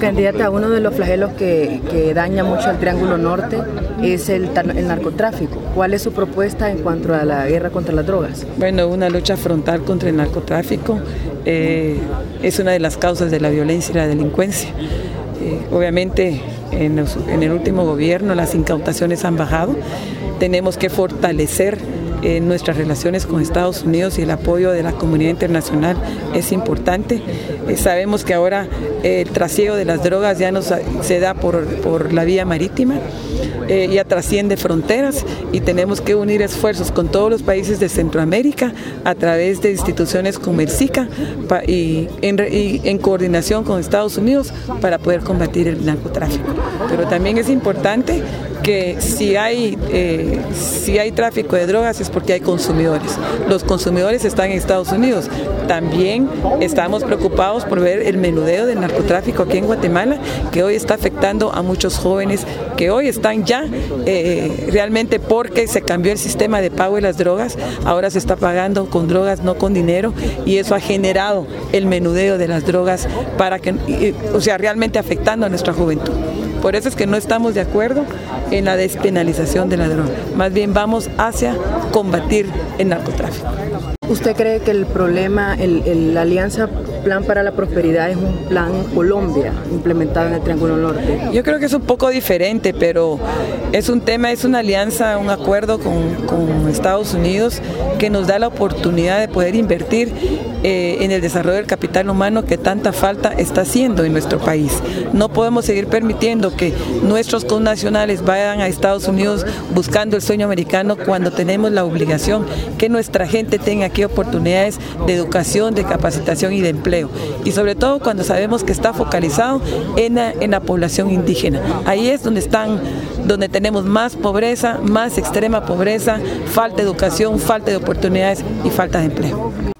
Candidata, uno de los flagelos que, daña mucho al Triángulo Norte es el, narcotráfico. ¿Cuál es su propuesta en cuanto a la guerra contra las drogas? Bueno, una lucha frontal contra el narcotráfico eh, es una de las causas de la violencia y la delincuencia. Eh, obviamente en, en el último gobierno las incautaciones han bajado. Tenemos que fortalecer en nuestras relaciones con Estados Unidos y el apoyo de la comunidad internacional es importante. Eh, sabemos que ahora el trasiego de las drogas ya no se da por, por la vía marítima, eh, ya trasciende fronteras y tenemos que unir esfuerzos con todos los países de Centroamérica a través de instituciones como el SICA y en coordinación con Estados Unidos para poder combatir el narcotráfico. Pero también es importante si hay, eh, si hay tráfico de drogas es porque hay consumidores. Los consumidores están en Estados Unidos. También estamos preocupados por ver el menudeo del narcotráfico aquí en Guatemala, que hoy está afectando a muchos jóvenes que hoy están ya eh, realmente porque se cambió el sistema de pago de las drogas, ahora se está pagando con drogas, no con dinero, y eso ha generado el menudeo de las drogas para que, o sea, realmente afectando a nuestra juventud. Por eso es que no estamos de acuerdo en la despenalización de la droga. Más bien vamos hacia combatir el narcotráfico. ¿Usted cree que el problema, la alianza Plan para la Prosperidad es un plan Colombia implementado en el Triángulo Norte? Yo creo que es un poco diferente, pero es un tema, es una alianza, un acuerdo con, con Estados Unidos que nos da la oportunidad de poder invertir eh, en el desarrollo del capital humano que tanta falta está haciendo en nuestro país. No podemos seguir permitiendo que nuestros connacionales vayan a Estados Unidos buscando el sueño americano cuando tenemos la obligación que nuestra gente tenga aquí oportunidades de educación, de capacitación y de empleo. Y sobre todo cuando sabemos que está focalizado en la, en la población indígena. Ahí es donde están, donde tenemos más pobreza, más extrema pobreza, falta de educación, falta de oportunidades y falta de empleo.